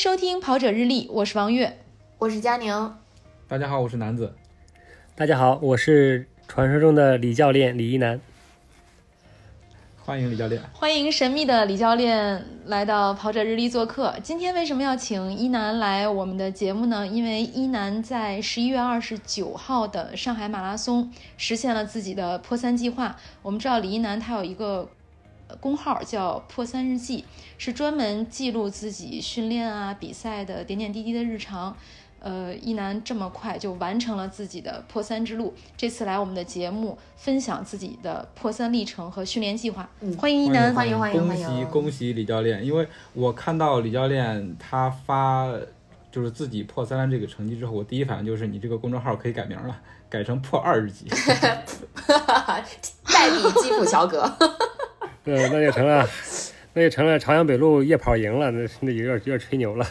收听跑者日历，我是王悦，我是佳宁。大家好，我是南子。大家好，我是传说中的李教练李一楠。欢迎李教练，欢迎神秘的李教练来到跑者日历做客。今天为什么要请一楠来我们的节目呢？因为一楠在十一月二十九号的上海马拉松实现了自己的破三计划。我们知道李一楠他有一个公号叫破三日记，是专门记录自己训练啊、比赛的点点滴滴的日常。呃，一楠这么快就完成了自己的破三之路，这次来我们的节目分享自己的破三历程和训练计划。欢迎一楠，欢迎欢迎欢迎！恭喜恭喜李教练，因为我看到李教练他发就是自己破三这个成绩之后，我第一反应就是你这个公众号可以改名了，改成破二日记，代笔基普乔格。对，那就成了，那就成了朝阳北路夜跑赢了，那那有点有点吹牛了。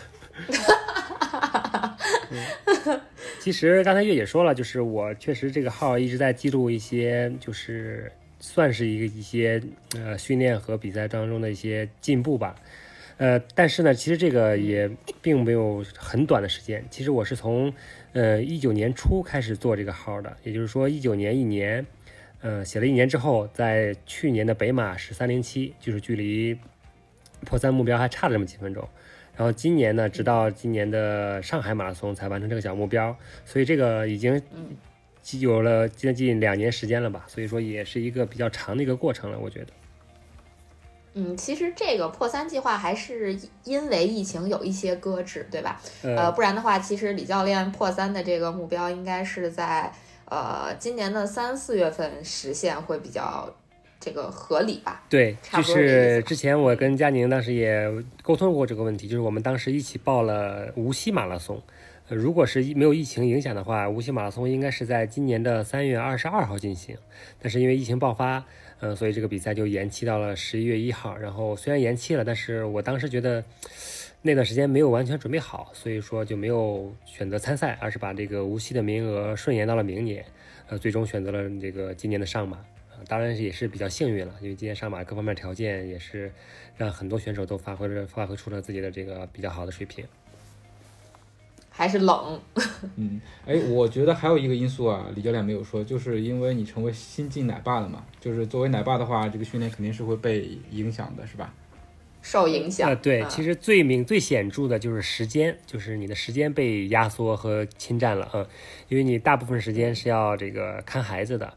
其实刚才月姐说了，就是我确实这个号一直在记录一些，就是算是一个一些呃训练和比赛当中的一些进步吧。呃，但是呢，其实这个也并没有很短的时间。其实我是从呃一九年初开始做这个号的，也就是说一九年一年，呃写了一年之后，在去年的北马是三零七，就是距离破三目标还差了这么几分钟。然后今年呢，直到今年的上海马拉松才完成这个小目标，所以这个已经有了接近两年时间了吧，所以说也是一个比较长的一个过程了，我觉得。嗯，其实这个破三计划还是因为疫情有一些搁置，对吧？呃，不然的话，其实李教练破三的这个目标应该是在呃今年的三四月份实现会比较。这个合理吧？对，就是之前我跟佳宁当时也沟通过这个问题，就是我们当时一起报了无锡马拉松。呃，如果是没有疫情影响的话，无锡马拉松应该是在今年的三月二十二号进行。但是因为疫情爆发，嗯，所以这个比赛就延期到了十一月一号。然后虽然延期了，但是我当时觉得那段时间没有完全准备好，所以说就没有选择参赛，而是把这个无锡的名额顺延到了明年。呃，最终选择了这个今年的上马。当然也是比较幸运了，因为今年上马各方面条件也是让很多选手都发挥了发挥出了自己的这个比较好的水平。还是冷。嗯，哎，我觉得还有一个因素啊，李教练没有说，就是因为你成为新晋奶爸了嘛，就是作为奶爸的话，这个训练肯定是会被影响的，是吧？受影响。呃，对，其实最明最显著的就是时间，就是你的时间被压缩和侵占了啊，因为你大部分时间是要这个看孩子的。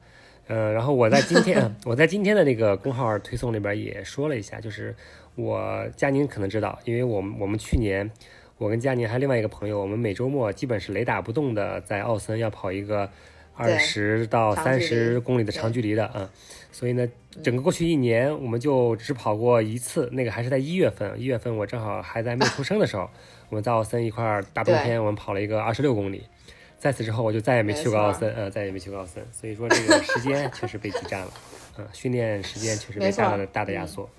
呃，然后我在今天，我在今天的那个公号推送里边也说了一下，就是我佳宁可能知道，因为我们我们去年，我跟佳宁还有另外一个朋友，我们每周末基本是雷打不动的在奥森要跑一个二十到三十公里的长距离的啊，所以呢，整个过去一年我们就只跑过一次，那个还是在一月份，一月份我正好还在没有出生的时候，我们在奥森一块儿大冬天我们跑了一个二十六公里。在此之后，我就再也没去过奥森，呃，再也没去过奥森，所以说这个时间确实被挤占了，嗯，训练时间确实被大的大的压缩。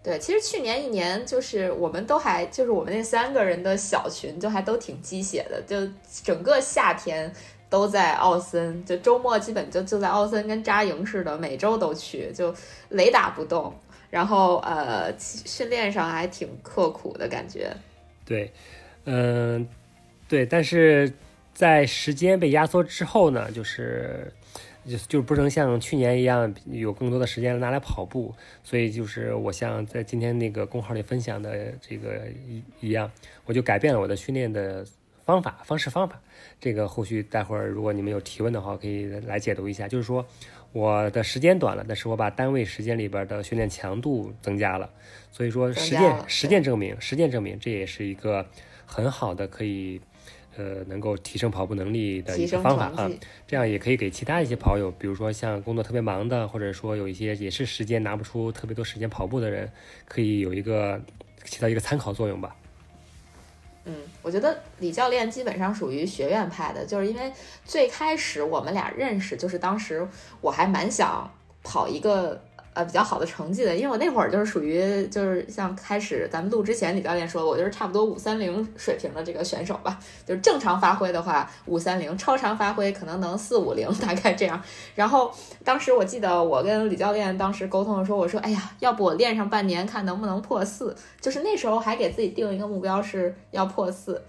对，其实去年一年就是我们都还就是我们那三个人的小群就还都挺鸡血的，就整个夏天都在奥森，就周末基本就就在奥森跟扎营似的，每周都去，就雷打不动，然后呃训练上还挺刻苦的感觉。对，嗯，对，但是。在时间被压缩之后呢，就是就就不能像去年一样有更多的时间拿来跑步，所以就是我像在今天那个公号里分享的这个一一样，我就改变了我的训练的方法方式方法。这个后续待会儿如果你们有提问的话，可以来解读一下。就是说我的时间短了，但是我把单位时间里边的训练强度增加了。所以说实践实践证明实践证明这也是一个很好的可以。呃，能够提升跑步能力的一个方法啊，这样也可以给其他一些跑友，比如说像工作特别忙的，或者说有一些也是时间拿不出特别多时间跑步的人，可以有一个起到一个参考作用吧。嗯，我觉得李教练基本上属于学院派的，就是因为最开始我们俩认识，就是当时我还蛮想跑一个呃比较好的成绩的，因为我那会儿就是属于就是像开始咱们录之前李教练说，我就是差不多五三零水平的这个选手吧，就是正常发挥的话五三零，超常发挥可能能四五零，大概这样。然后当时我记得我跟李教练当时沟通的时候，我说，哎呀，要不我练上半年看能不能破四，就是那时候还给自己定一个目标是要破四。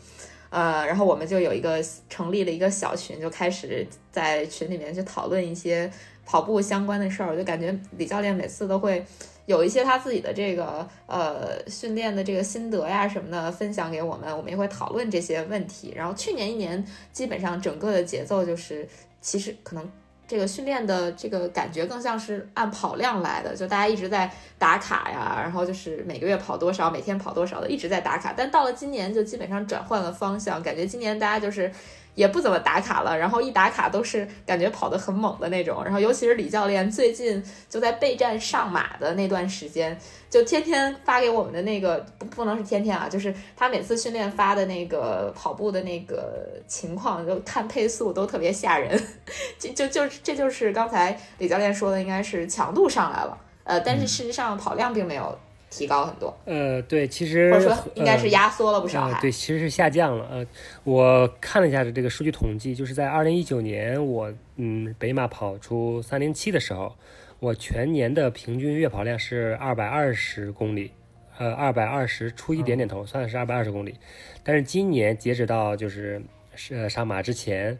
呃，然后我们就有一个成立了一个小群，就开始在群里面去讨论一些跑步相关的事儿。我就感觉李教练每次都会有一些他自己的这个呃训练的这个心得呀什么的分享给我们，我们也会讨论这些问题。然后去年一年基本上整个的节奏就是，其实可能。这个训练的这个感觉更像是按跑量来的，就大家一直在打卡呀，然后就是每个月跑多少，每天跑多少的，一直在打卡。但到了今年，就基本上转换了方向，感觉今年大家就是。也不怎么打卡了，然后一打卡都是感觉跑得很猛的那种，然后尤其是李教练最近就在备战上马的那段时间，就天天发给我们的那个不不能是天天啊，就是他每次训练发的那个跑步的那个情况，就看配速都特别吓人，就就就这就是刚才李教练说的，应该是强度上来了，呃，但是事实上跑量并没有。提高很多，呃，对，其实或者说应该是压缩了不少，对，其实是下降了。呃，我看了一下这个数据统计，就是在二零一九年，我嗯北马跑出三零七的时候，我全年的平均月跑量是二百二十公里，呃，二百二十出一点点头，算是二百二十公里。但是今年截止到就是是上马之前，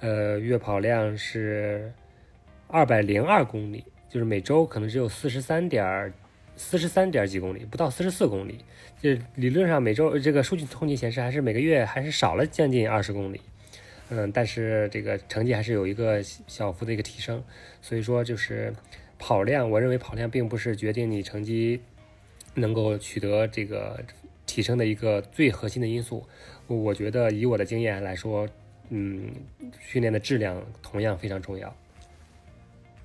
呃，月跑量是二百零二公里，就是每周可能只有四十三点。四十三点几公里，不到四十四公里，就理论上每周这个数据统计显示，还是每个月还是少了将近二十公里，嗯，但是这个成绩还是有一个小幅的一个提升，所以说就是跑量，我认为跑量并不是决定你成绩能够取得这个提升的一个最核心的因素，我觉得以我的经验来说，嗯，训练的质量同样非常重要。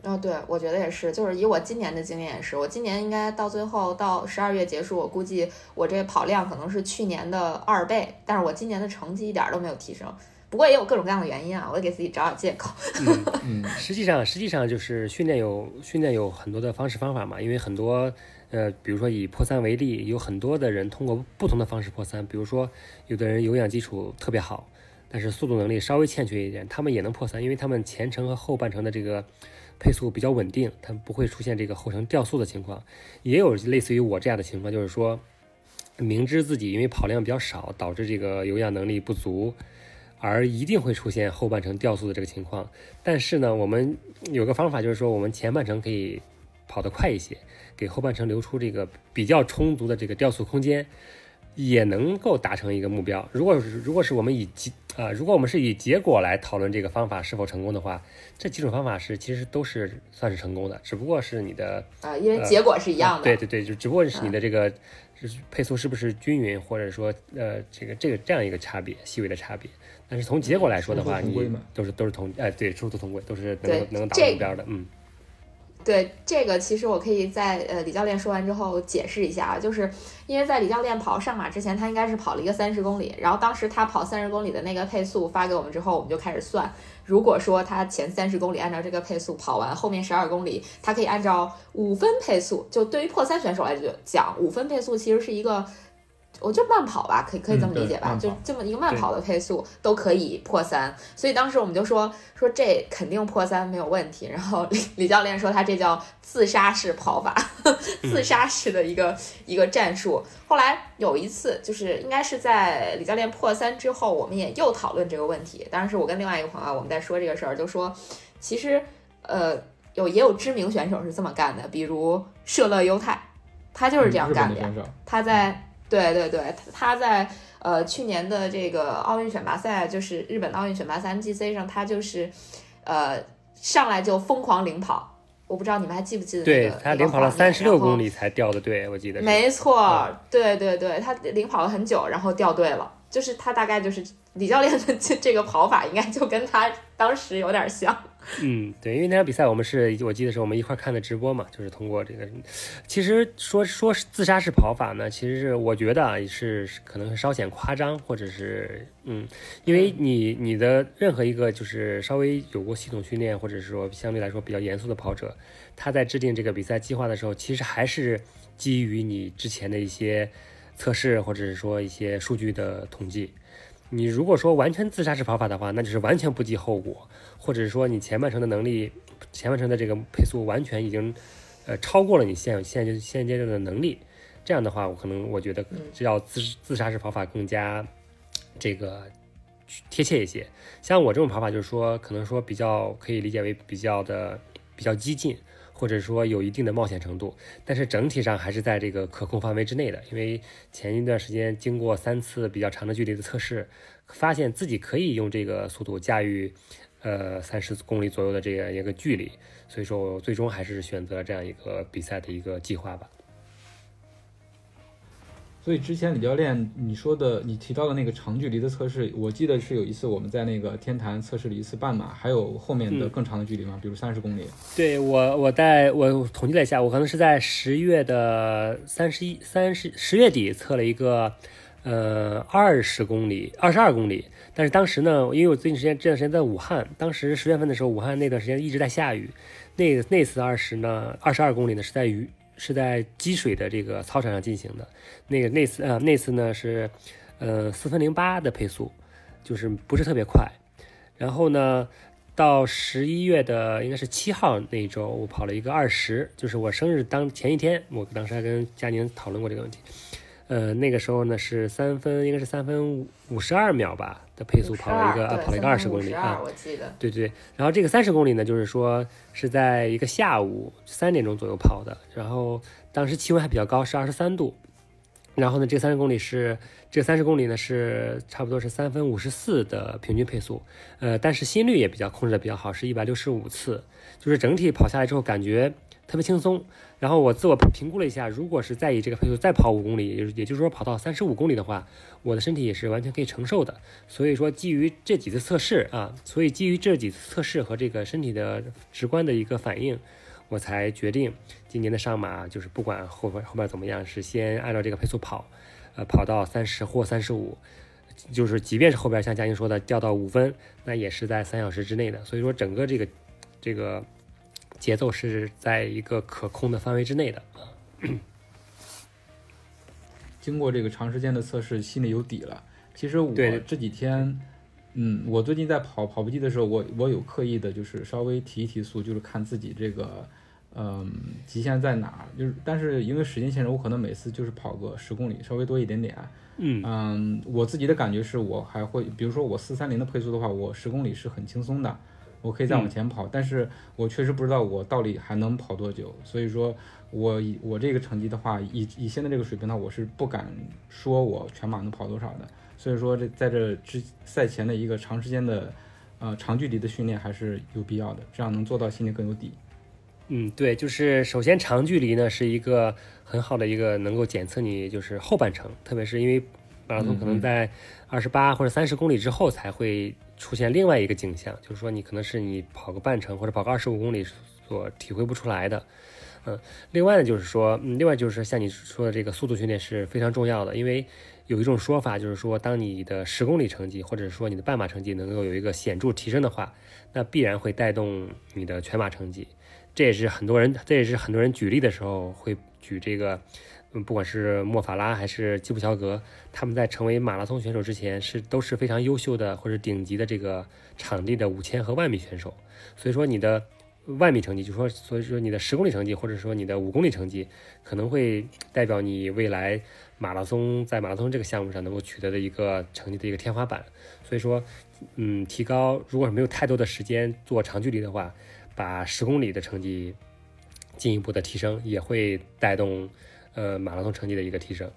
啊，对，我觉得也是，就是以我今年的经验也是，我今年应该到最后到十二月结束，我估计我这跑量可能是去年的二倍，但是我今年的成绩一点都没有提升，不过也有各种各样的原因啊，我得给自己找找借口。嗯，实际上实际上就是训练有训练有很多的方式方法嘛，因为很多呃，比如说以破三为例，有很多的人通过不同的方式破三，比如说有的人有氧基础特别好，但是速度能力稍微欠缺一点，他们也能破三，因为他们前程和后半程的这个。配速比较稳定，它不会出现这个后程掉速的情况。也有类似于我这样的情况，就是说，明知自己因为跑量比较少，导致这个有氧能力不足，而一定会出现后半程掉速的这个情况。但是呢，我们有个方法，就是说我们前半程可以跑得快一些，给后半程留出这个比较充足的这个掉速空间。也能够达成一个目标。如果如果是我们以结啊，如果我们是以结果来讨论这个方法是否成功的话，这几种方法是其实都是算是成功的，只不过是你的啊，因为结果是一样的。对对对，就只不过是你的这个配速是不是均匀，或者说呃这个这个这样一个差别，细微的差别。但是从结果来说的话，你都是都是同哎对，殊途同归，都是能能达到目标的，嗯。对这个，其实我可以在呃李教练说完之后解释一下啊，就是因为在李教练跑上马之前，他应该是跑了一个三十公里，然后当时他跑三十公里的那个配速发给我们之后，我们就开始算，如果说他前三十公里按照这个配速跑完，后面十二公里他可以按照五分配速，就对于破三选手来讲，五分配速其实是一个。我就慢跑吧，可以可以这么理解吧？就这么一个慢跑的配速都可以破三，所以当时我们就说说这肯定破三没有问题。然后李李教练说他这叫自杀式跑法，自杀式的一个一个战术。后来有一次就是应该是在李教练破三之后，我们也又讨论这个问题。当时我跟另外一个朋友我们在说这个事儿，就说其实呃有也有知名选手是这么干的，比如舍勒优太，他就是这样干的呀。他在对对对，他在呃去年的这个奥运选拔赛，就是日本奥运选拔赛 MGC 上，他就是呃上来就疯狂领跑。我不知道你们还记不记得？对他领跑了三十六公里才掉的队，我记得。没错，对对对，他领跑了很久，然后掉队了。就是他大概就是李教练的这这个跑法应该就跟他当时有点像。嗯，对，因为那场比赛我们是我记得是我们一块看的直播嘛，就是通过这个。其实说说自杀式跑法呢，其实是我觉得啊是可能稍显夸张，或者是嗯，因为你你的任何一个就是稍微有过系统训练，或者是说相对来说比较严肃的跑者，他在制定这个比赛计划的时候，其实还是基于你之前的一些测试，或者是说一些数据的统计。你如果说完全自杀式跑法的话，那就是完全不计后果，或者是说你前半程的能力，前半程的这个配速完全已经，呃，超过了你现现现现阶段的能力。这样的话，我可能我觉得这要自自杀式跑法更加这个贴切一些。像我这种跑法，就是说可能说比较可以理解为比较的比较激进。或者说有一定的冒险程度，但是整体上还是在这个可控范围之内的。因为前一段时间经过三次比较长的距离的测试，发现自己可以用这个速度驾驭，呃三十公里左右的这样一个距离，所以说我最终还是选择这样一个比赛的一个计划吧。所以之前李教练你说的，你提到的那个长距离的测试，我记得是有一次我们在那个天坛测试了一次半马，还有后面的更长的距离吗？比如三十公里？对我，我在我统计了一下，我可能是在十月的三十一、三十十月底测了一个，呃，二十公里、二十二公里。但是当时呢，因为我最近时间这段时间在武汉，当时十月份的时候，武汉那段时间一直在下雨。那那次二十呢，二十二公里呢是在雨。是在积水的这个操场上进行的，那个那次呃那次呢是，呃四分零八的配速，就是不是特别快。然后呢，到十一月的应该是七号那一周，我跑了一个二十，就是我生日当前一天，我当时还跟佳宁讨论过这个问题。呃，那个时候呢是三分，应该是三分五十二秒吧的配速跑了一个啊，跑了一个二十公里啊，我记得。对对，然后这个三十公里呢，就是说是在一个下午三点钟左右跑的，然后当时气温还比较高，是二十三度。然后呢，这三十公里是这三十公里呢是差不多是三分五十四的平均配速，呃，但是心率也比较控制的比较好，是一百六十五次，就是整体跑下来之后感觉特别轻松。然后我自我评估了一下，如果是再以这个配速再跑五公里，也也就是说跑到三十五公里的话，我的身体也是完全可以承受的。所以说，基于这几次测试啊，所以基于这几次测试和这个身体的直观的一个反应，我才决定今年的上马就是不管后边后边怎么样，是先按照这个配速跑，呃，跑到三十或三十五，就是即便是后边像嘉欣说的掉到五分，那也是在三小时之内的。所以说，整个这个这个。节奏是在一个可控的范围之内的啊。经过这个长时间的测试，心里有底了。其实我这几天，嗯，我最近在跑跑步机的时候，我我有刻意的，就是稍微提一提速，就是看自己这个，嗯，极限在哪儿。就是，但是因为时间限制，我可能每次就是跑个十公里，稍微多一点点。嗯嗯，我自己的感觉是我还会，比如说我四三零的配速的话，我十公里是很轻松的。我可以再往前跑，但是我确实不知道我到底还能跑多久。所以说，我以我这个成绩的话，以以现在这个水平呢，我是不敢说我全马能跑多少的。所以说，这在这之赛前的一个长时间的，呃，长距离的训练还是有必要的，这样能做到心里更有底。嗯，对，就是首先长距离呢是一个很好的一个能够检测你就是后半程，特别是因为马拉松可能在二十八或者三十公里之后才会。出现另外一个景象，就是说你可能是你跑个半程或者跑个二十五公里所体会不出来的，嗯，另外呢就是说，嗯，另外就是像你说的这个速度训练是非常重要的，因为有一种说法就是说，当你的十公里成绩或者说你的半马成绩能够有一个显著提升的话，那必然会带动你的全马成绩，这也是很多人这也是很多人举例的时候会举这个。嗯，不管是莫法拉还是基普乔格，他们在成为马拉松选手之前是都是非常优秀的或者顶级的这个场地的五千和万米选手。所以说你的万米成绩，就说所以说你的十公里成绩或者说你的五公里成绩，可能会代表你未来马拉松在马拉松这个项目上能够取得的一个成绩的一个天花板。所以说，嗯，提高如果是没有太多的时间做长距离的话，把十公里的成绩进一步的提升，也会带动。呃，马拉松成绩的一个提升。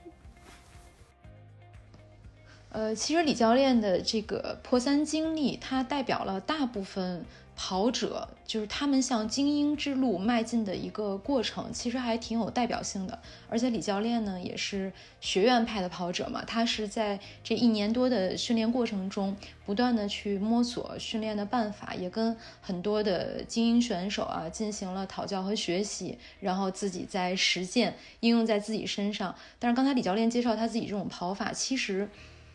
呃，其实李教练的这个破三经历，它代表了大部分跑者，就是他们向精英之路迈进的一个过程，其实还挺有代表性的。而且李教练呢，也是学院派的跑者嘛，他是在这一年多的训练过程中，不断的去摸索训练的办法，也跟很多的精英选手啊进行了讨教和学习，然后自己在实践应用在自己身上。但是刚才李教练介绍他自己这种跑法，其实。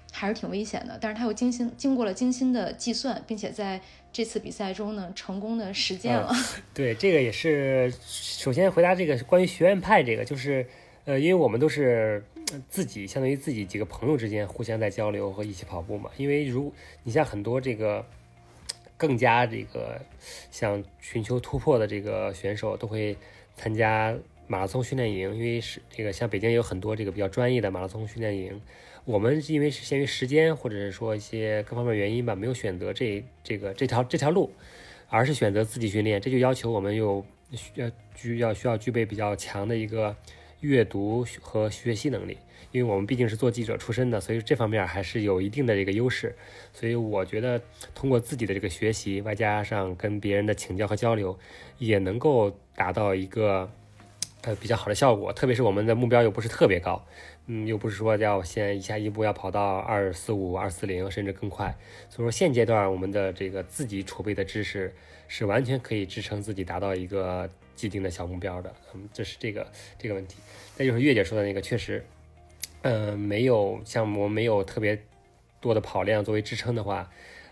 还是挺危险的，但是他又精心经过了精心的计算，并且在这次比赛中呢，成功的实践了。对，这个也是首先回答这个关于学院派这个，就是呃，因为我们都是自己相当于自己几个朋友之间互相在交流和一起跑步嘛。因为如你像很多这个更加这个想寻求突破的这个选手，都会参加马拉松训练营，因为是这个像北京有很多这个比较专业的马拉松训练营。我们因为是限于时间，或者是说一些各方面原因吧，没有选择这这个这条这条路，而是选择自己训练。这就要求我们有需要具要需要具备比较强的一个阅读和学习能力。因为我们毕竟是做记者出身的，所以这方面还是有一定的这个优势。所以我觉得通过自己的这个学习，外加上跟别人的请教和交流，也能够达到一个呃比较好的效果。特别是我们的目标又不是特别高。嗯，又不是说要先一下一步要跑到二四五、二四零，甚至更快。所以说现阶段我们的这个自己储备的知识是完全可以支撑自己达到一个既定的小目标的。嗯，这是这个这个问题。再就是月姐说的那个，确实，嗯，没有像我们没有特别多的跑量作为支撑的话，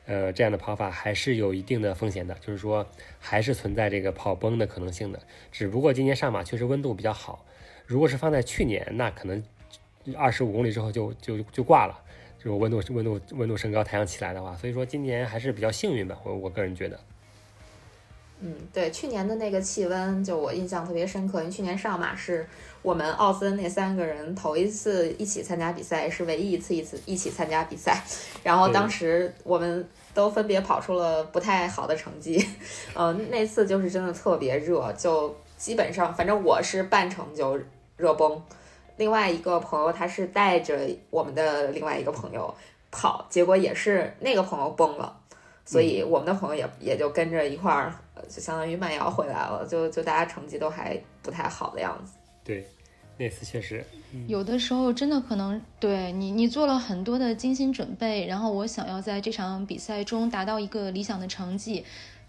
呃，这样的跑法还是有一定的风险的，就是说还是存在这个跑崩的可能性的。只不过今年上马确实温度比较好，如果是放在去年，那可能。二十五公里之后就就就挂了，就是温度温度温度升高，太阳起来的话，所以说今年还是比较幸运的，我我个人觉得。嗯，对，去年的那个气温就我印象特别深刻，因为去年上马是我们奥森那三个人头一次一起参加比赛，是唯一一次一次一起参加比赛，然后当时我们都分别跑出了不太好的成绩，嗯，那次就是真的特别热，就基本上反正我是半程就热崩。另外一个朋友，他是带着我们的另外一个朋友跑，结果也是那个朋友崩了，所以我们的朋友也也就跟着一块儿，就相当于慢摇回来了，就就大家成绩都还不太好的样子。对，那次确实，有的时候真的可能对你，你做了很多的精心准备，然后我想要在这场比赛中达到一个理想的成绩。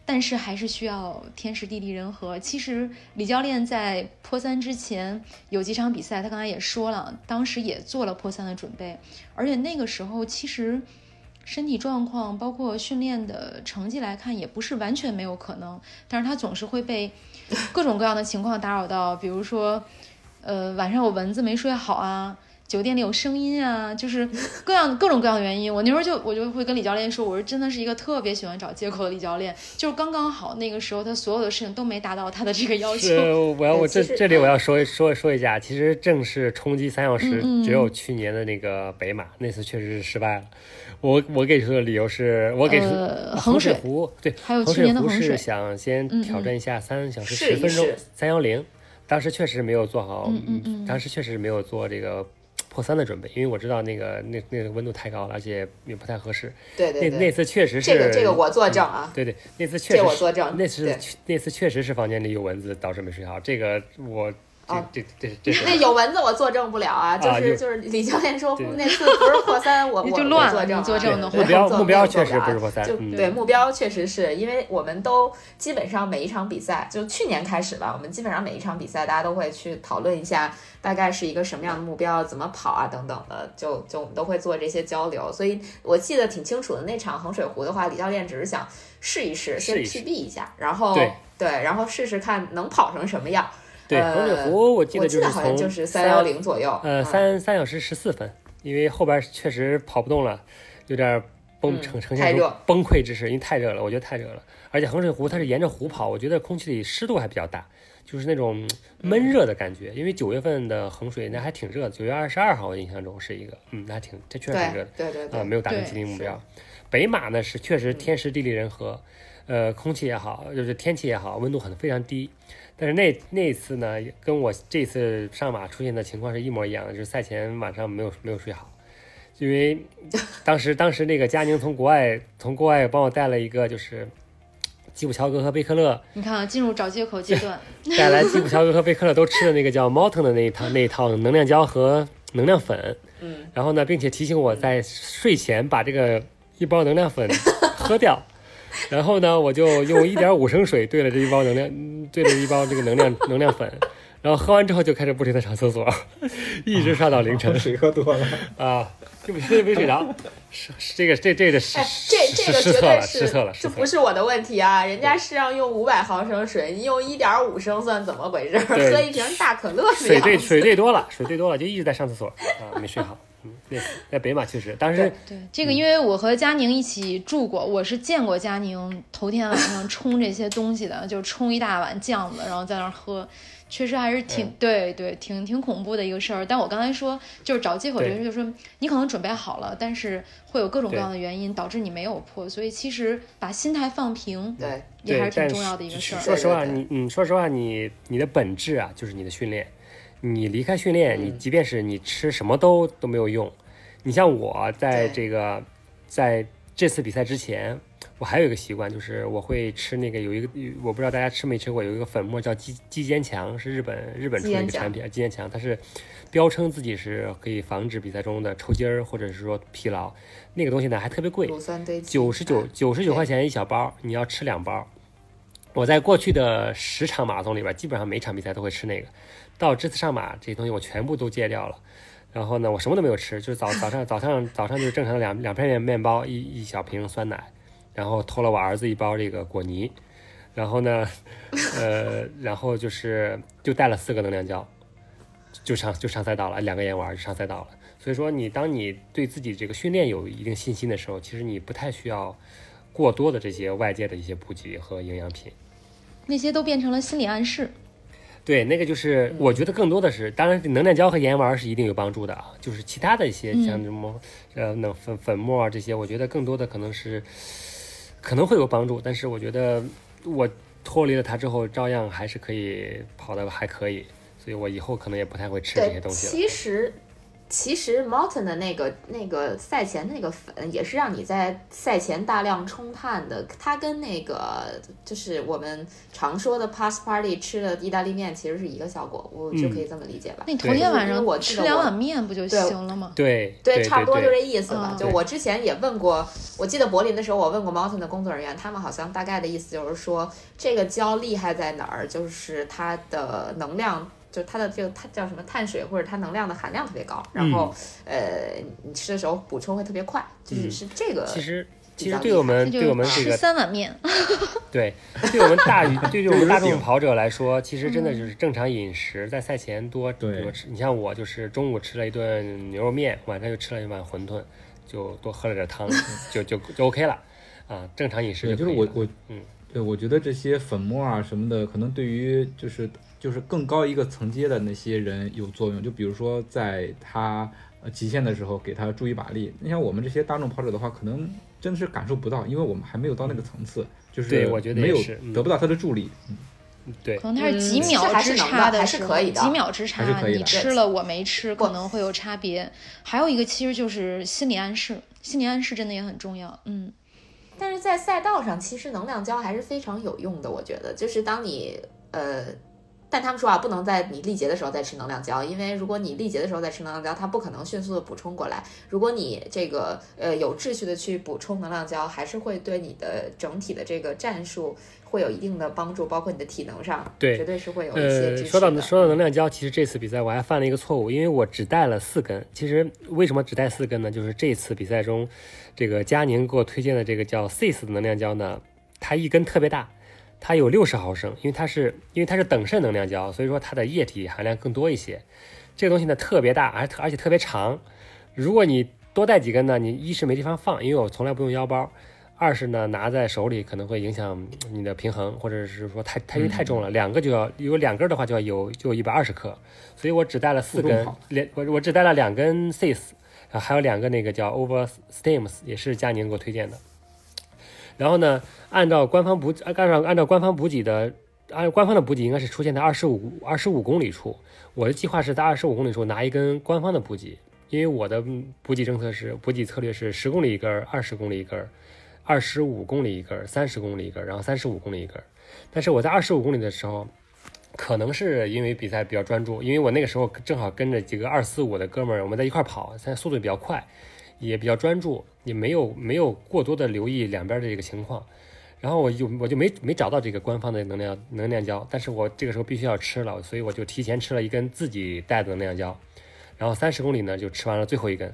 但是还是需要天时地利人和。其实李教练在破三之前有几场比赛，他刚才也说了，当时也做了破三的准备，而且那个时候其实身体状况包括训练的成绩来看，也不是完全没有可能。但是他总是会被各种各样的情况打扰到，比如说，呃，晚上有蚊子没睡好啊。酒店里有声音啊，就是各样各种各样的原因。我那时候就我就会跟李教练说，我说真的是一个特别喜欢找借口的李教练，就是刚刚好那个时候他所有的事情都没达到他的这个要求。我要我这这里我要说说说一下，其实正式冲击三小时只有去年的那个北马那次确实是失败了。我我给出的理由是我给出衡水湖对，还有去年的衡水湖是想先挑战一下三小时十分钟三幺零，当时确实没有做好，嗯当时确实没有做这个。破三的准备，因为我知道那个那那个温度太高了，而且也不太合适。对对，那那次确实是这个这个我作证啊。对对，那次确实我作证。那次那次确实是房间里有蚊子，导致没睡好。这个我。啊，这这这那有蚊子我作证不了啊，就是就是李教练说那次不是破三，我 我作证，作证的目标目标确实不是破三，就对目标确实是因为我们都基本上每一场比赛，就去年开始吧，我们基本上每一场比赛大家都会去讨论一下，大概是一个什么样的目标，怎么跑啊等等的，就就我们都会做这些交流，所以我记得挺清楚的。那场衡水湖的话，李教练只是想试一试，先 PB 一下，然后对，然后试试看能跑成什么样。对，衡水湖我记得就是从三幺零左右，呃，三三小时十四分，因为后边确实跑不动了，有点崩呈呈现出崩溃之势，因为太热了，我觉得太热了。而且衡水湖它是沿着湖跑，我觉得空气里湿度还比较大，就是那种闷热的感觉。因为九月份的衡水那还挺热的，九月二十二号我印象中是一个，嗯，那还挺，这确实挺热的，对对对，没有达成既定目标。北马呢是确实天时地利人和，呃，空气也好，就是天气也好，温度很非常低。但是那那次呢，跟我这次上马出现的情况是一模一样的，就是赛前晚上没有没有睡好，因为 当时当时那个佳宁从国外从国外帮我带了一个就是基普乔格和贝克勒。你看，啊，进入找借口阶段，带来基普乔格和贝克勒都吃的那个叫 Molten 的那一套那一套能量胶和能量粉，嗯，然后呢，并且提醒我在睡前把这个一包能量粉 喝掉，然后呢，我就用一点五升水兑了这一包能量，嗯兑了一包这个能量能量粉，然后喝完之后就开始不停的上厕所，一直上到凌晨水喝多了，啊，就没没睡着，是是这个这这个失哎，这这个失绝对策了失策了失这策了。不是我的问题啊！人家是让用五百毫升水，你用一点五升算怎么回事？喝一瓶大可乐的水兑水兑多了，水兑多了就一直在上厕所啊，没睡好。嗯，对，在北马确实，当时对这个，因为我和佳宁一起住过，我是见过佳宁头天晚上冲这些东西的，就冲一大碗酱子，然后在那儿喝，确实还是挺、对对，挺挺恐怖的一个事儿。但我刚才说，就是找借口这个事，就是说你可能准备好了，但是会有各种各样的原因导致你没有破，所以其实把心态放平对，也还是挺重要的一个事儿。说实话，你嗯，说实话，你你的本质啊，就是你的训练。你离开训练，你即便是你吃什么都都没有用。你像我在这个在这次比赛之前，我还有一个习惯，就是我会吃那个有一个我不知道大家吃没吃过，有一个粉末叫肌肌坚强，是日本日本出的一个产品，肌坚强，它是标称自己是可以防止比赛中的抽筋儿或者是说疲劳。那个东西呢还特别贵，九十九哎九十九块钱一小包，你要吃两包。我在过去的十场马拉松里边，基本上每场比赛都会吃那个。到这次上马，这些东西我全部都戒掉了。然后呢，我什么都没有吃，就是早早上早上早上就是正常的两两片面面包，一一小瓶酸奶，然后偷了我儿子一包这个果泥，然后呢，呃，然后就是就带了四个能量胶，就上就上赛道了，两个盐丸就上赛道了。所以说，你当你对自己这个训练有一定信心的时候，其实你不太需要过多的这些外界的一些补给和营养品。那些都变成了心理暗示。对，那个就是我觉得更多的是，当然能量胶和盐丸是一定有帮助的啊，就是其他的一些像什么、呃那粉粉末啊这些，我觉得更多的可能是可能会有帮助，但是我觉得我脱离了它之后，照样还是可以跑的还可以，所以我以后可能也不太会吃这些，东西了。其实其实，Molton 的那个那个赛前那个粉也是让你在赛前大量冲碳的，它跟那个就是我们常说的 Pass Party 吃的意大利面其实是一个效果，我就可以这么理解吧。那你头天晚上我吃两碗面不就行了吗？对对，对差不多就这意思吧。嗯就我之前也问过，我记得柏林的时候，我问过 Mountain 的工作人员，他们好像大概的意思就是说，这个胶厉害在哪儿？就是它的能量，就它的这个碳叫什么碳水或者它能量的含量特别高，然后、呃，你吃的时候补充会特别快，就是是这个。其实其实对我们对我们这吃个三碗面，对，对我们大 对于我们大众跑者来说，其实真的就是正常饮食，在赛前多多吃。你像我，就是中午吃了一顿牛肉面，晚上又吃了一碗馄饨，就多喝了点汤，就就就 OK 了。啊，正常饮食就是我我嗯，对，我觉得这些粉末啊什么的，可能对于就是就是更高一个层阶的那些人有作用。就比如说在他呃极限的时候给他助一把力。你像我们这些大众跑者的话，可能真的是感受不到，因为我们还没有到那个层次，就是对我觉得没有得不到他的助力。嗯对可能它是几嗯秒还是之差的还是可以的几秒之差，还是可以的你吃了我没吃，可能会有差别。还有一个其实就是心理暗示，心理暗示真的也很重要。嗯，但是在赛道上，其实能量胶还是非常有用的。我觉得，就是当你呃，但他们说啊，不能在你力竭的时候再吃能量胶，因为如果你力竭的时候再吃能量胶，它不可能迅速的补充过来。如果你这个呃有秩序的去补充能量胶，还是会对你的整体的这个战术会有一定的帮助，包括你的体能上，对绝对是会有一些。说到说到能量胶，其实这次比赛我还犯了一个错误，因为我只带了四根。其实为什么只带四根呢？就是这次比赛中，这个佳宁给我推荐的这个叫 Sis 的能量胶呢，它一根特别大，它有六十毫升，因为它是因为它是等渗能量胶，所以说它的液体含量更多一些。这个东西呢特别大，而而且特别长。如果你多带几根呢，你一是没地方放，因为我从来不用腰包。二是呢，拿在手里可能会影响你的平衡，或者是说太太因为太重了，两个就要有两根的话就要有就一百二十克，所以我只带了四根两我我只带了两根 CIS，啊还有两个那个叫 Over Steams，也是佳宁给我推荐的。然后呢，按照官方补按照按照官方补给的，按官方的补给应该是出现在二十五二十五公里处。我的计划是在二十五公里处拿一根官方的补给，因为我的补给政策是补给策略是十公里一根，二十公里一根。二十五公里一根，三十公里一根，然后三十五公里一根。但是我在二十五公里的时候，可能是因为比赛比较专注，因为我那个时候正好跟着几个二四五的哥们儿，我们在一块儿跑，现在速度比较快，也比较专注，也没有没有过多的留意两边的这个情况。然后我就我就没没找到这个官方的能量能量胶，但是我这个时候必须要吃了，所以我就提前吃了一根自己带的能量胶，然后三十公里呢就吃完了最后一根，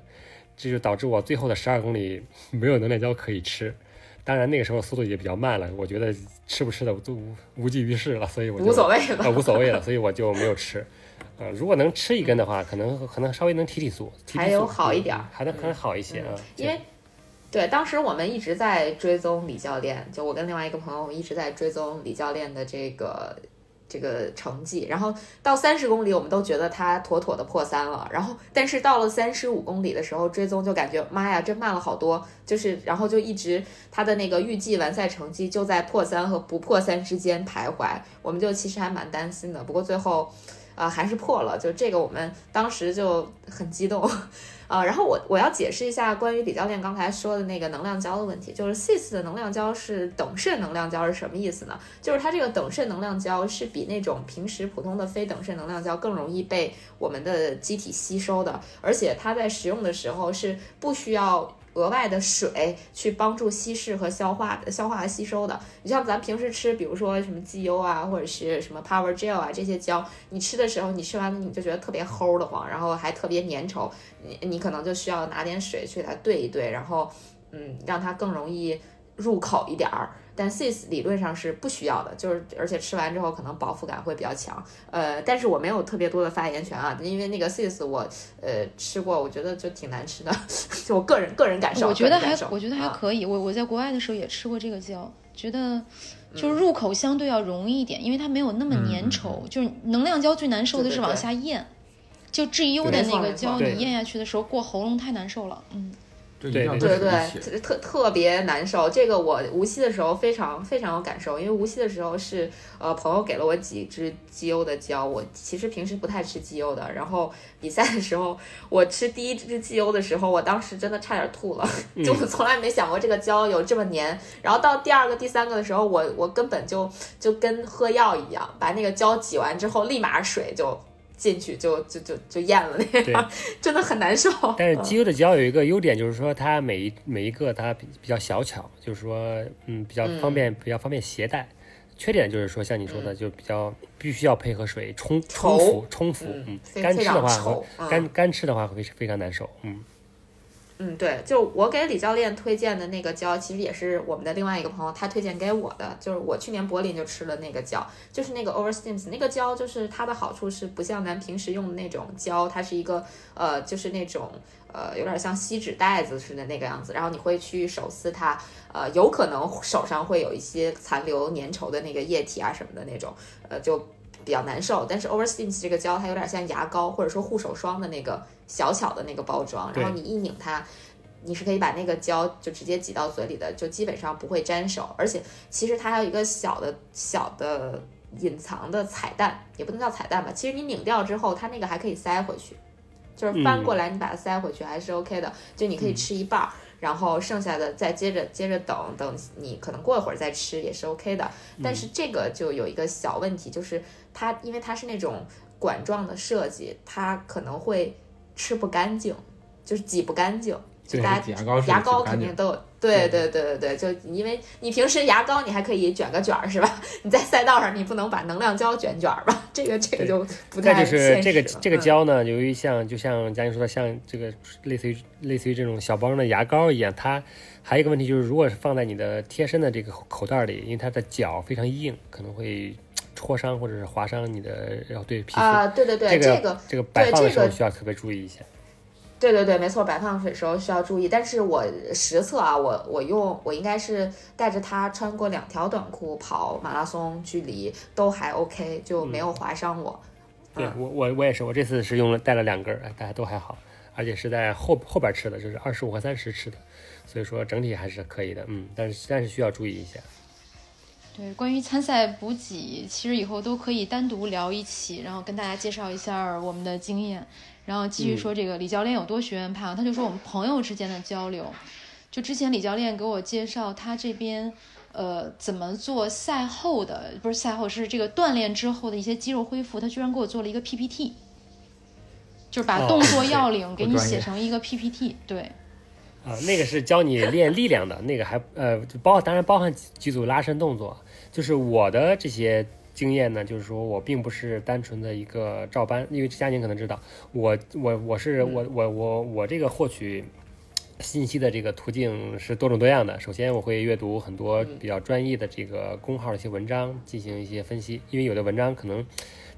这就导致我最后的十二公里 没有能量胶可以吃。当然那个时候速度也比较慢了，我觉得吃不吃的都无无济于事了，所以我就无所谓了啊，无所谓了，所以我就没有吃。呃，如果对，当时我们一直在追踪李教练，就我跟另外一个朋友，一直在追踪李教练的这个这个成绩。然后到三十公里，我们都觉得他妥妥的破三了。然后，但是到了三十五公里的时候，追踪就感觉妈呀，真慢了好多。就是，然后就一直他的那个预计完赛成绩就在破三和不破三之间徘徊。我们就其实还蛮担心的，不过最后。啊、还是破了，就这个我们当时就很激动，啊，然后我我要解释一下关于李教练刚才说的那个能量胶的问题，就是 CIS 的能量胶是等渗能量胶是什么意思呢？就是它这个等渗能量胶是比那种平时普通的非等渗能量胶更容易被我们的机体吸收的，而且它在使用的时候是不需要。额外的水去帮助稀释和消化的消化和吸收的。你像咱平时吃，比如说什么 G U 啊，或者是什么 Power Gel 啊这些胶，你吃的时候，你吃完了你就觉得特别齁的慌，然后还特别粘稠，你你可能就需要拿点水去给它兑一兑，然后嗯，让它更容易入口一点儿。但 CIS 理论上是不需要的，就是而且吃完之后可能饱腹感会比较强。呃，但是我没有特别多的发言权啊，因为那个 CIS 我呃吃过，我觉得就挺难吃的，就我个人个人感受。我觉得还我觉得还啊可以。我我在国外的时候也吃过这个胶，觉得嗯就是入口相对要容易一点，因为它没有那么粘稠。就是能量胶最难受的是往对对对下咽，就 GU 的那个胶，你咽下去的时候过喉咙太难受了。嗯，对跟对。对，特特别难受。这个我无锡的时候非常非常有感受，因为无锡的时候是呃朋友给了我几支鸡优的胶，我其实平时不太吃鸡优的。然后比赛的时候，我吃第一支鸡优的时候，我当时真的差点吐了，就我从来没想过这个胶有这么粘。然后到第二个、第三个的时候，我我根本就就跟喝药一样，把那个胶挤完之后，立马水就。进去就就就就咽了那样，真的很难受。但是鸡油的胶有一个优点，就是说它每一每一个它比比较小巧，就是说嗯比较方便，比较方便携带。缺点就是说像你说的，就比较必须要配合水冲冲服冲服，嗯干吃的话干干吃的话会非常难受，嗯。嗯，对，就我给李教练推荐的那个胶，其实也是我们的另外一个朋友他推荐给我的，就是我去年柏林就吃了那个胶，就是那个 Oversteams 那个胶，就是它的好处是不像咱平时用的那种胶，它是一个呃，就是那种呃有点像锡纸袋子似的那个样子，然后你会去手撕它，呃，有可能手上会有一些残留粘稠的那个液体啊什么的那种，呃，就比较难受。但是 Oversteams 这个胶它有点像牙膏或者说护手霜的那个小巧的那个包装，然后你一拧它。你是可以把那个胶就直接挤到嘴里的，就基本上不会粘手。而且其实它还有一个小的小的隐藏的彩蛋，也不能叫彩蛋吧。其实你拧掉之后，它那个还可以塞回去，就是翻过来你把它塞回去还是 OK 的。就你可以吃一半儿，然后剩下的再接着接着等等，你可能过一会儿再吃也是 OK 的。但是这个就有一个小问题，就是它因为它是那种管状的设计，它可能会吃不干净，就是挤不干净。就对大家牙膏牙膏肯定都有，对对对对对，就因为你平时牙膏你还可以卷个卷儿是吧？你在赛道上你不能把能量胶卷卷儿吧？这个这个就不太再就是这个这个嗯胶呢，由于像就像佳宁说的，像这个类似于类似于这种小包装的牙膏一样，它还有一个问题就是，如果是放在你的贴身的这个口口袋里，因为它的角非常硬，可能会戳伤或者是划伤你的，然后对皮肤。啊，对对对，这这个这个摆放的时候需要特别注意一下。对对对，没错，摆放水时候需要注意。但是我实测啊，我我用我应该是带着它穿过两条短裤跑马拉松，距离都还 OK，就没有划伤我。对嗯我我我也是，我这次是用了带了两根大家都还好，而且是在后后边吃的，就是二十五和三十吃的，所以说整体还是可以的，嗯，但是但是需要注意一下。对，关于参赛补给，其实以后都可以单独聊一起，然后跟大家介绍一下我们的经验，然后继续说这个李教练有多学院派啊，他就说我们朋友之间的交流。就之前李教练给我介绍他这边。呃，怎么做赛后的？不是赛后，是这个锻炼之后的一些肌肉恢复。他居然给我做了一个 PPT，就是把动作要领给你写成一个 PPT。对，啊，那个是教你练力量的，那个还呃包当然包含几组拉伸动作。就是我的这些经验呢，就是说我并不是单纯的一个照搬，因为佳宁可能知道，我我我是我我我我这个获取。信息的这个途径是多种多样的。首先，我会阅读很多比较专业的这个公号的一些文章，进行一些分析。因为有的文章可能，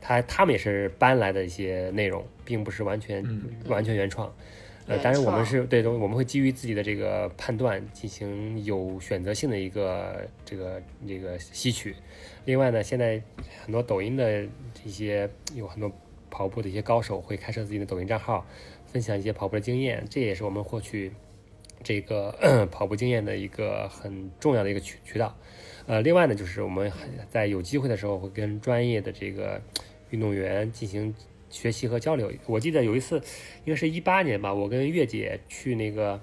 他他们也是搬来的一些内容，并不是完全完全原创。呃，当然我们是对，我们会基于自己的这个判断进行有选择性的一个这个这个吸取。另外呢，现在很多抖音的这些有很多跑步的一些高手会开设自己的抖音账号，分享一些跑步的经验，这也是我们获取。这个 跑步经验的一个很重要的一个渠渠道，呃，另外呢，就是我们在有机会的时候会跟专业的这个运动员进行学习和交流。我记得有一次，应该是一八年吧，我跟月姐去那个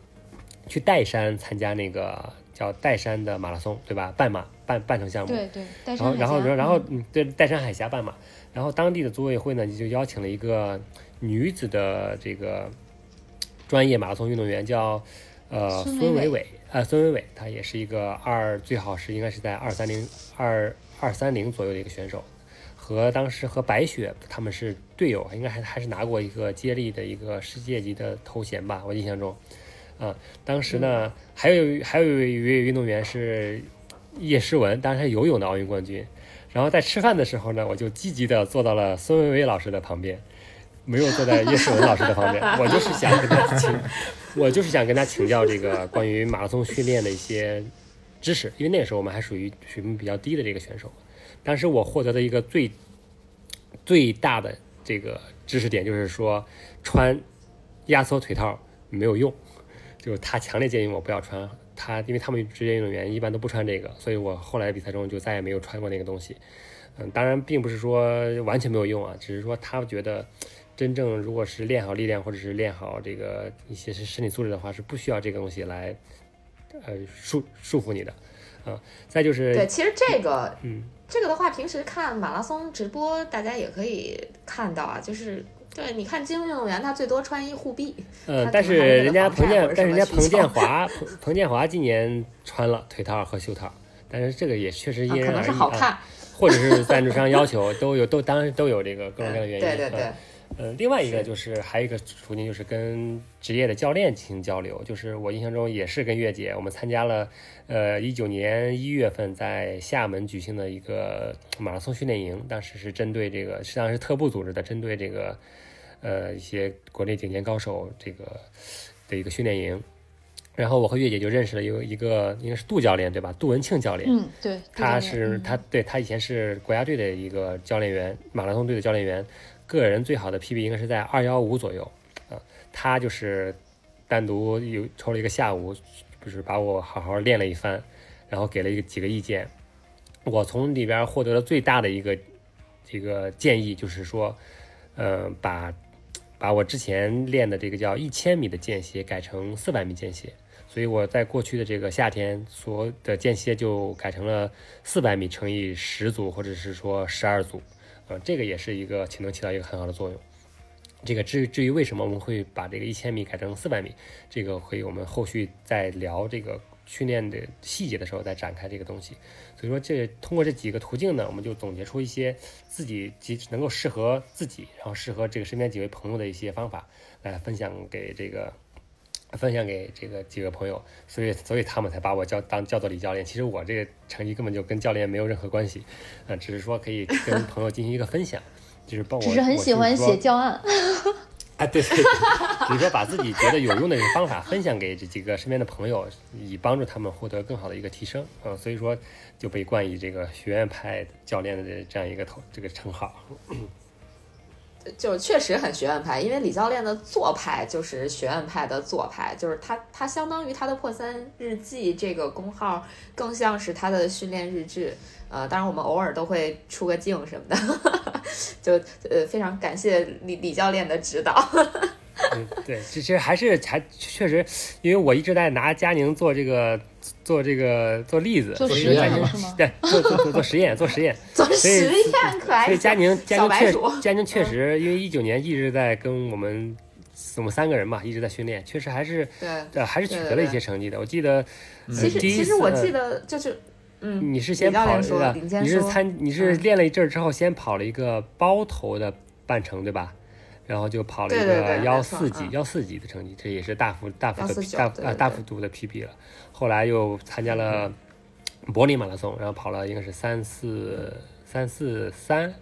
去岱山参加那个叫岱山的马拉松，对吧？半马半半程项目。对对。然后然后然后嗯，对岱山海峡半马，然后当地的组委会呢就邀请了一个女子的这个专业马拉松运动员叫。呃，孙伟伟，呃，孙伟伟，她也是一个二，最好是应该是在二三零二二三零左右的一个选手，和当时和白雪他们是队友，应该还还是拿过一个接力的一个世界级的头衔吧，我印象中，啊，当时呢还有还有一位运动员是叶诗文，当时是游泳的奥运冠军，然后在吃饭的时候呢，我就积极的坐到了孙伟伟老师的旁边。没有坐在叶诗文老师的旁边，我就是想跟他请，我就是想跟他请教这个关于马拉松训练的一些知识，因为那时候我们还属于水平比较低的这个选手。当时我获得的一个最最大的这个知识点就是说，穿压缩腿套没有用，就是他强烈建议我不要穿他，因为他们职业运动员一般都不穿这个，所以我后来比赛中就再也没有穿过那个东西。嗯，当然并不是说完全没有用啊，只是说他觉得。真正如果是练好力量，或者是练好这个一些是身体素质的话，是不需要这个东西来，呃束束缚你的，啊，再就是对，其实这个，嗯，这个的话，平时看马拉松直播，大家也可以看到啊，就是对，你看精英运动员，他最多穿一护臂，嗯，但是人家彭建，但是人家彭建华，彭彭建华今年穿了腿套和袖套，但是这个也确实因人而异啊，或者是赞助商要求都有，都当然都有这个各种各样的原因，对对对。呃，另外一个就是还有一个途径，就是跟职业的教练进行交流。就是我印象中也是跟月姐，我们参加了，呃，一九年一月份在厦门举行的一个马拉松训练营，当时是针对这个，实际上是特步组织的，针对这个，呃，一些国内顶尖高手这个的一个训练营。然后我和月姐就认识了有一个应该是杜教练对吧？杜文庆教练，嗯，对，他是他对他以前是国家队的一个教练员，马拉松队的教练员。个人最好的 PB 应该是在二幺五左右，啊，他就是单独有抽了一个下午，就是把我好好练了一番，然后给了一个几个意见。我从里边获得了最大的一个这个建议，就是说，呃，把把我之前练的这个叫一千米的间歇改成四百米间歇。所以我在过去的这个夏天所的间歇就改成了四百米乘以十组，或者是说十二组。呃，这个也是一个起能起到一个很好的作用。这个至于至于为什么我们会把这个一千米改成四百米，这个会我们后续在聊这个训练的细节的时候再展开这个东西。所以说，这通过这几个途径呢，我们就总结出一些自己及能够适合自己，然后适合这个身边几位朋友的一些方法，来分享给这个。分享给这个几个朋友，所以所以他们才把我叫当叫做李教练。其实我这个成绩根本就跟教练没有任何关系，啊，只是说可以跟朋友进行一个分享，就是帮我。只是很喜欢写教案。啊，对对，只是说把自己觉得有用的这个方法分享给这几个身边的朋友，以帮助他们获得更好的一个提升。啊，所以说就被冠以这个学院派教练的这样一个头这个称号。就确实很学院派，因为李教练的做派就是学院派的做派，就是他他相当于他的破三日记这个工号更像是他的训练日志，呃，当然我们偶尔都会出个镜什么的，就呃非常感谢李李教练的指导。嗯，对，其实还是还确实，因为我一直在拿佳宁做这个做这个做例子，做实验是吗？对做做做做实验做实验，做实验可爱所以佳宁佳宁确佳宁确实，因为一九年一直在跟我们我们三个人嘛一直在训练，确实还是对。呃还是取得了一些成绩的。我记得其实第一其实我次记得就是，嗯，你是先跑了你是参你是嗯练了一阵儿之后，先跑了一个包头的半程，对吧？然后就跑了一个幺四级嗯。幺四级的成绩，这也是大幅大幅的149大对对对。啊大幅度的 PB 了。后来又参加了柏林马拉松，然后跑了应该是三四三四三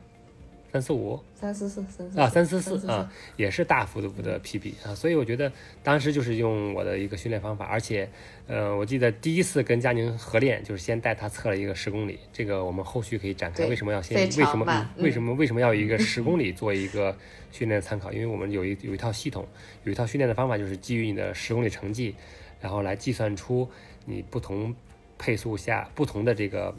三四五？三四四三四啊，三四四四啊，也是大幅度的 PB 啊，所以我觉得当时就是用我的一个训练方法，而且，呃，我记得第一次跟佳宁合练，就是先带他测了一个十公里，这个我们后续可以展开，为什么要先非为什么为什么为什么要有一个 十公里做一个训练参考？因为我们有一有一套系统，有一套训练的方法，就是基于你的十公里成绩，然后来计算出你不同配速下不同的这个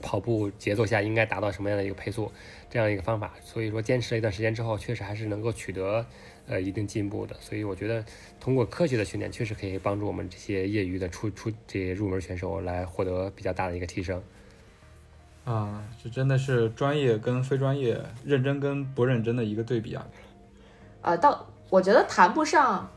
跑步节奏下应该达到什么样的一个配速，这样一个方法。所以说坚持了一段时间之后，确实还是能够取得呃一定进步的。所以我觉得通过科学的训练，确实可以帮助我们这些业余的初初这些入门选手来获得比较大的一个提升。啊，这真的是专业跟非专业、认真跟不认真的一个对比啊！呃，到我觉得谈不上，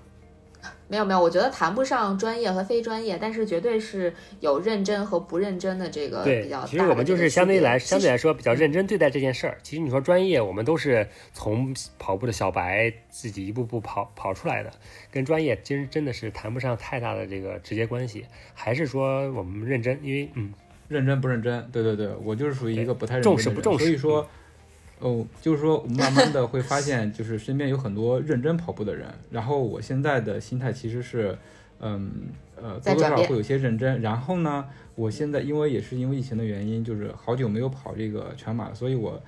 没有没有，我觉得谈不上专业和非专业，但是绝对是有认真和不认真的这个对比较大，其实我们就是相对来相对来来说比较认真对待这件事儿。其实你说专业，我们都是从跑步的小白自己一步步跑跑出来的，跟专业其实真的是谈不上太大的这个直接关系。还是说我们认真，因为嗯，认真不认真？对对对，我就是属于一个不太认真重的人视不重视所以说，哦，就是说，我慢慢的会发现，就是身边有很多认真跑步的人。然后我现在的心态其实是，嗯呃，多多少少会有些认真。然后呢，我现在因为也是因为疫情的原因，就是好久没有跑这个全马了，所以我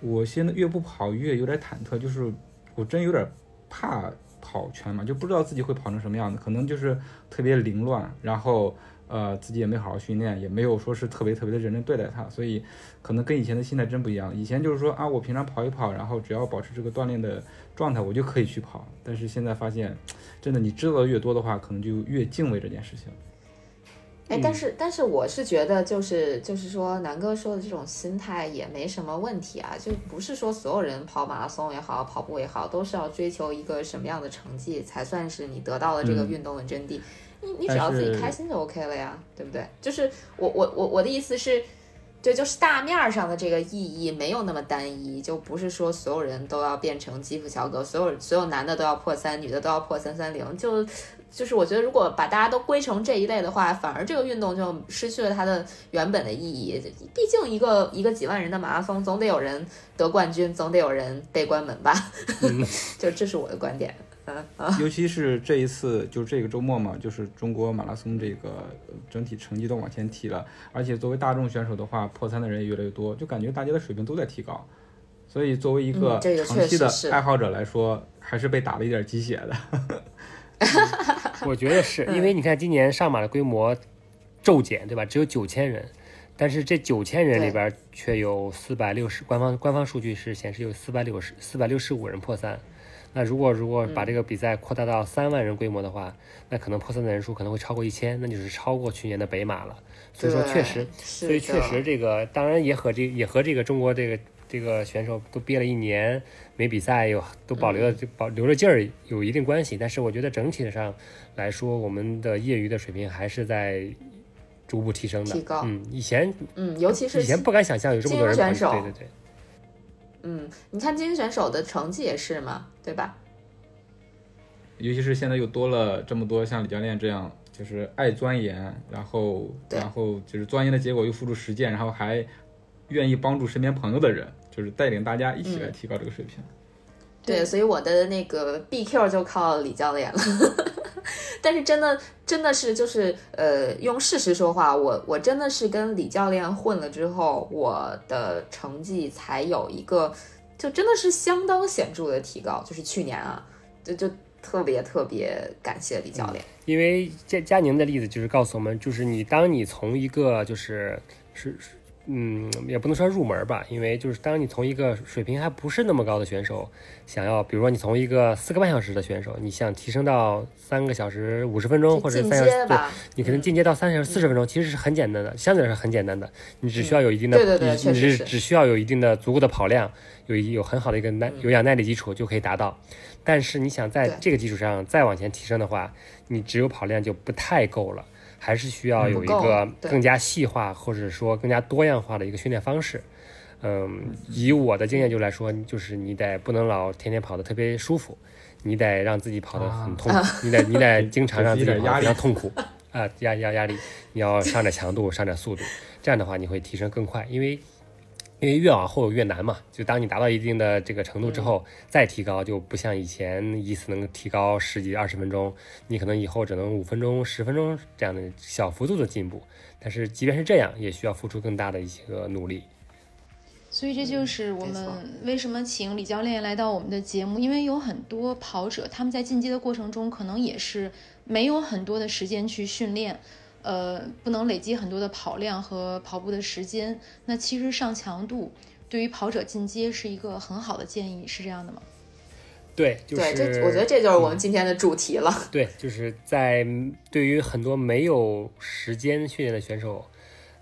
我现在越不跑越有点忐忑，就是我真有点怕跑全马，就不知道自己会跑成什么样子，可能就是特别凌乱，然后。呃，自己也没好好训练，也没有说是特别特别的认真对待它，所以可能跟以前的心态真不一样。以前就是说啊，我平常跑一跑，然后只要保持这个锻炼的状态，我就可以去跑。但是现在发现，真的你知道的越多的话，可能就越敬畏这件事情。哎，嗯但是但是我是觉得就是就是说，南哥说的这种心态也没什么问题啊，就不是说所有人跑马拉松也好，跑步也好，都是要追求一个什么样的成绩才算是你得到了这个嗯运动的真谛。你你只要自己开心就 OK 了呀，对不对？就是我我我我的意思是。对，就是大面儿上的这个意义没有那么单一，就不是说所有人都要变成基普乔格，所有所有男的都要破三，女的都要破三三零，就就是我觉得如果把大家都归成这一类的话，反而这个运动就失去了它的原本的意义。毕竟一个一个几万人的马拉松，总得有人得冠军，总得有人被关门吧？就这是我的观点。尤其是这一次，就是这个周末嘛，就是中国马拉松这个呃整体成绩都往前提了，而且作为大众选手的话，破三的人也越来越多，就感觉大家的水平都在提高。所以作为一个长期的爱好者来说，还是被打了一点鸡血的。我觉得是 因为你看今年上马的规模骤减，对吧？只有九千人，但是这九千人里对边却有四百六十，官方官方数据是显示有四百六十四百六十五人破三。那如果如果把这个比赛扩大到三万人规模的话，那可能破三的人数可能会超过一千，那就是超过去年的北马了。所以说确实，所所以确实这个当然也和这也和这个中国这个这个选手都憋了一年没比赛，有都保留了就保留了劲儿有一定关系。但是我觉得整体上来说，我们的业余的水平还是在逐步提升的。提高嗯，以前嗯，尤其是以前不敢想象有这么多人选手对对对。嗯，你看精英选手的成绩也是嘛，对吧？尤其是现在又多了这么多像李教练这样，就是爱钻研，然后然后就是钻研的结果又付诸实践，然后还愿意帮助身边朋友的人，就是带领大家一起来提高这个水平。对，所以我的那个 BQ 就靠李教练了。但是真的真的是就是呃，用事实说话，我我真的是跟李教练混了之后，我的成绩才有一个就真的是相当显著的提高，就是去年啊，就就特别特别感谢李教练。因为佳佳宁的例子就是告诉我们，就是你当你从一个就是是是嗯，也不能说入门吧，因为就是当你从一个水平还不是那么高的选手，想要比如说你从一个四个半小时的选手，你想提升到三个小时五十分钟或者进三小时，对，你可能进阶到三小时四十分钟，其实是很简单的，相对来说很简单的，你只需要有一定的，对对对你你是只只需要有一定的足够的跑量，有一有很好的一个耐有氧耐力基础就可以达到。但是你想在这个基础上再往前提升的话，你只有跑量就不太够了，还是需要有一个更加细化或者说更加多样化的一个训练方式。嗯，以我的经验就来说，就是你得不能老天天跑得特别舒服，你得让自己跑得很痛苦，你得 你得经常让自己跑得非常痛苦啊，压压压力，你要上点强度，上点速度，这样的话你会提升更快，因为因为越往后越难嘛，就当你达到一定的这个程度之后，再提高就不像以前一次能提高十几二十分钟，你可能以后只能五分钟、十分钟这样的小幅度的进步，但是即便是这样，也需要付出更大的一些个努力。所以这就是我们为什么请李教练来到我们的节目，因为有很多跑者他们在进阶的过程中，可能也是没有很多的时间去训练，呃，不能累积很多的跑量和跑步的时间。那其实上强度对于跑者进阶是一个很好的建议，是这样的吗？对，就是对，这我觉得这就是我们今天的主题了。对，就是在对于很多没有时间训练的选手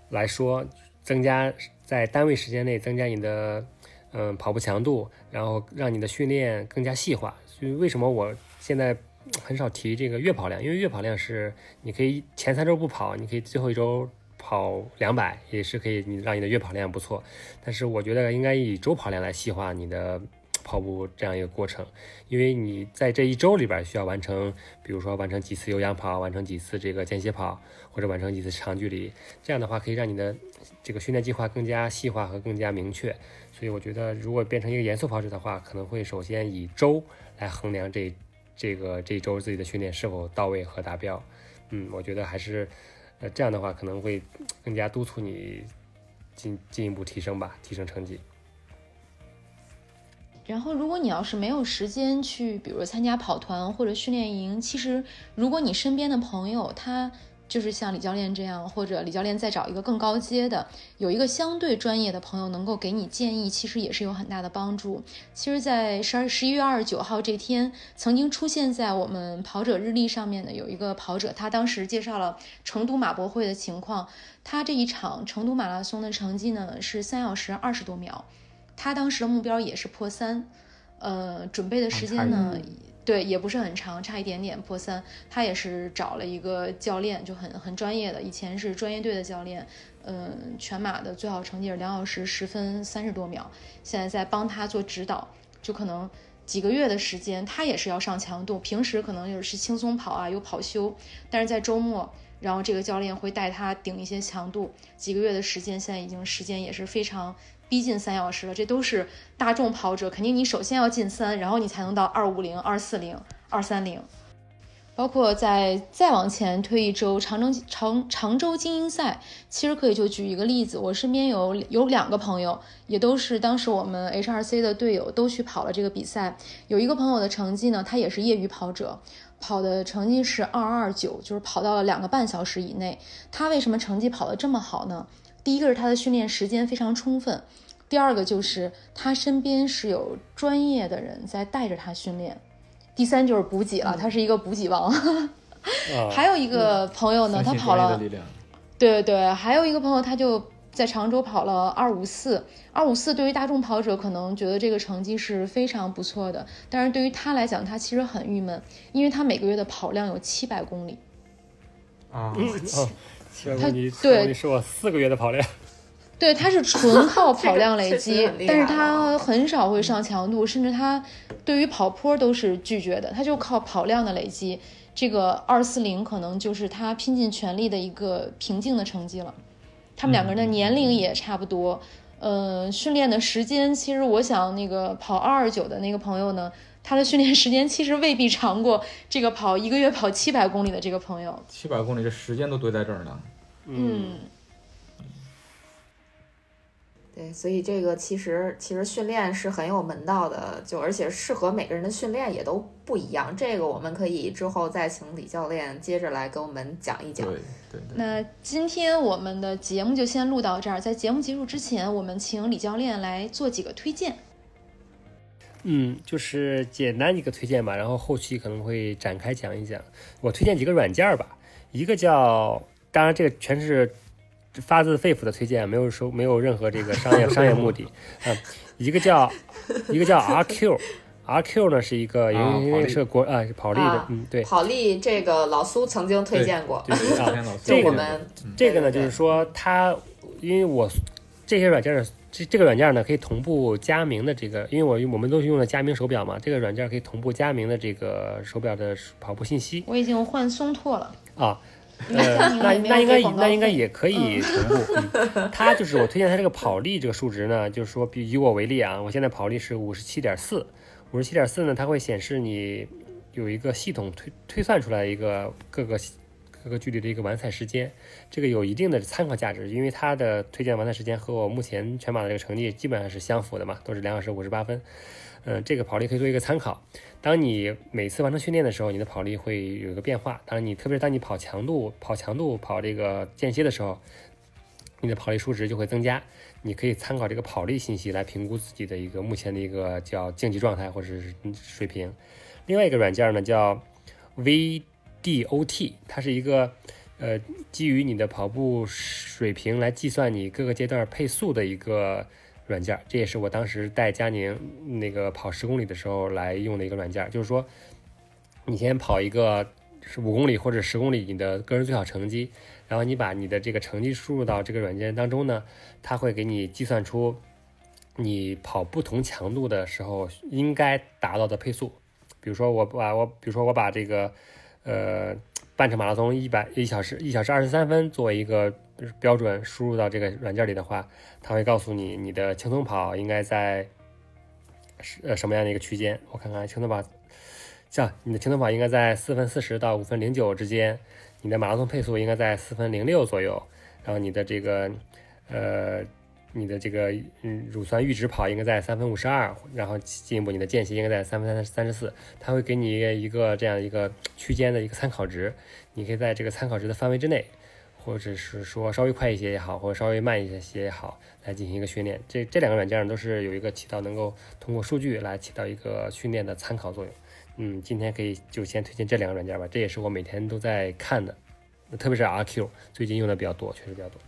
来说，增加在单位时间内增加你的嗯跑步强度，然后让你的训练更加细化。所以为什么我现在很少提这个月跑量？因为月跑量是你可以前三周不跑，你可以最后一周跑两百，也是可以你让你的月跑量不错。但是我觉得应该以周跑量来细化你的跑步这样一个过程，因为你在这一周里边需要完成，比如说完成几次有氧跑，完成几次这个间歇跑，或者完成几次长距离，这样的话可以让你的这个训练计划更加细化和更加明确。所以我觉得，如果变成一个严肃跑者的话，可能会首先以周来衡量这这个这一周自己的训练是否到位和达标。嗯，我觉得还是呃这样的话可能会更加督促你进进一步提升吧，提升成绩。然后，如果你要是没有时间去，比如参加跑团或者训练营，其实如果你身边的朋友他就是像李教练这样，或者李教练再找一个更高阶的，有一个相对专业的朋友能够给你建议，其实也是有很大的帮助。其实，在十二十一月二十九号这天，曾经出现在我们跑者日历上面的有一个跑者，他当时介绍了成都马博会的情况，他这一场成都马拉松的成绩呢是三小时二十多秒。他当时的目标也是破三，呃，准备的时间呢，对，也不是很长，差一点点破三。他也是找了一个教练，就很很专业的，以前是专业队的教练，嗯、全马的最好成绩是两小时十分三十多秒，现在在帮他做指导，就可能几个月的时间，他也是要上强度，平时可能就是轻松跑啊，有跑休，但是在周末。然后这个教练会带他顶一些强度，几个月的时间，现在已经时间也是非常逼近三小时了。这都是大众跑者，肯定你首先要进三，然后你才能到二五零、二四零、二三零。包括在再往前推一周，长征长常州精英赛，其实可以就举一个例子，我身边有有两个朋友，也都是当时我们 HRC 的队友，都去跑了这个比赛。有一个朋友的成绩呢，他也是业余跑者，跑的成绩是二二九，就是跑到了两个半小时以内。他为什么成绩跑得这么好呢？第一个是他的训练时间非常充分，第二个就是他身边是有专业的人在带着他训练，第三就是补给了，他是一个补给王。啊，还有一个朋友呢，他跑了。对对对，还有一个朋友，他就在常州跑了二五四，二五四对于大众跑者可能觉得这个成绩是非常不错的，但是对于他来讲，他其实很郁闷，因为他每个月的跑量有七百公里。啊，哦，他你对你是我四个月的跑量，对，他是纯靠 跑量累这个积但是他很少会上强度，甚至他对于跑坡都是拒绝的，他就靠跑量的累积。这个二四零可能就是他拼尽全力的一个平静的成绩了。他们两个人的年龄也差不多，呃，训练的时间其实我想那个跑二二九的那个朋友呢，他的训练时间其实未必长过这个跑一个月跑七百公里的这个朋友。七百公里，这时间都堆在这儿呢。嗯，对，所以这个其实其实训练是很有门道的，就而且适合每个人的训练也都不一样。这个我们可以之后再请李教练接着来给我们讲一讲。对对对。那今天我们的节目就先录到这儿，在节目结束之前，我们请李教练来做几个推荐。嗯，就是简单几个推荐吧，然后后期可能会展开讲一讲。我推荐几个软件吧，一个叫，当然这个全是。发自肺腑的推荐，没有说，没有任何这个商业商业目的。嗯，一个叫一个叫 RQ，RQ 呢是一个因为是个国啊跑力的，嗯对。跑力这个老苏曾经推荐过，这个们这个呢就是说它，因为我这些软件这这个软件呢可以同步佳明的这个，因为我我们都是用的佳明手表嘛，这个软件可以同步佳明的这个手表的跑步信息。我已经换松拓了啊。呃，那那应该那应该也可以同步。它就是我推荐它这个跑力这个数值呢，就是说，比以我为例啊，我现在跑力是五十七点四，五十七点四呢，它会显示你有一个系统推推算出来一个各个各个距离的一个完赛时间，这个有一定的参考价值，因为它的推荐完赛时间和我目前全马的这个成绩基本上是相符的嘛，都是两小时五十八分。嗯，这个跑力可以做一个参考。当你每次完成训练的时候，你的跑力会有一个变化。当然你特别是当你跑强度、跑强度、跑这个间歇的时候，你的跑力数值就会增加。你可以参考这个跑力信息来评估自己的一个目前的一个叫竞技状态或者是水平。另外一个软件呢叫 VDOT，它是一个呃基于你的跑步水平来计算你各个阶段配速的一个。软件，这也是我当时带佳宁那个跑十公里的时候来用的一个软件。就是说，你先跑一个是五公里或者十公里，你的个人最好成绩，然后你把你的这个成绩输入到这个软件当中呢，它会给你计算出你跑不同强度的时候应该达到的配速。比如说我把我，比如说我把这个呃半程马拉松一百一小时一小时二十三分作为一个。标准输入到这个软件里的话，它会告诉你你的轻松跑应该在是呃什么样的一个区间。我看看轻松跑，像你的轻松跑应该在四分四十到五分零九之间，你的马拉松配速应该在四分零六左右，然后你的这个呃你的这个嗯乳酸阈值跑应该在三分五十二，然后进一步你的间歇应该在三分三三十四，它会给你一个这样一个区间的一个参考值，你可以在这个参考值的范围之内。或者是说稍微快一些也好，或者稍微慢一些也好，来进行一个训练。这这两个软件都是有一个起到能够通过数据来起到一个训练的参考作用。嗯，今天可以就先推荐这两个软件吧，这也是我每天都在看的，特别是 RQ，最近用的比较多，确实比较多。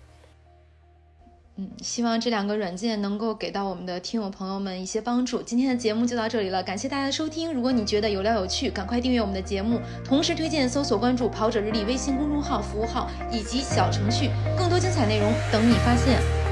嗯，希望这两个软件能够给到我们的听友朋友们一些帮助。今天的节目就到这里了，感谢大家的收听。如果你觉得有料有趣，赶快订阅我们的节目，同时推荐搜索关注“跑者日历”微信公众号、服务号以及小程序，更多精彩内容等你发现。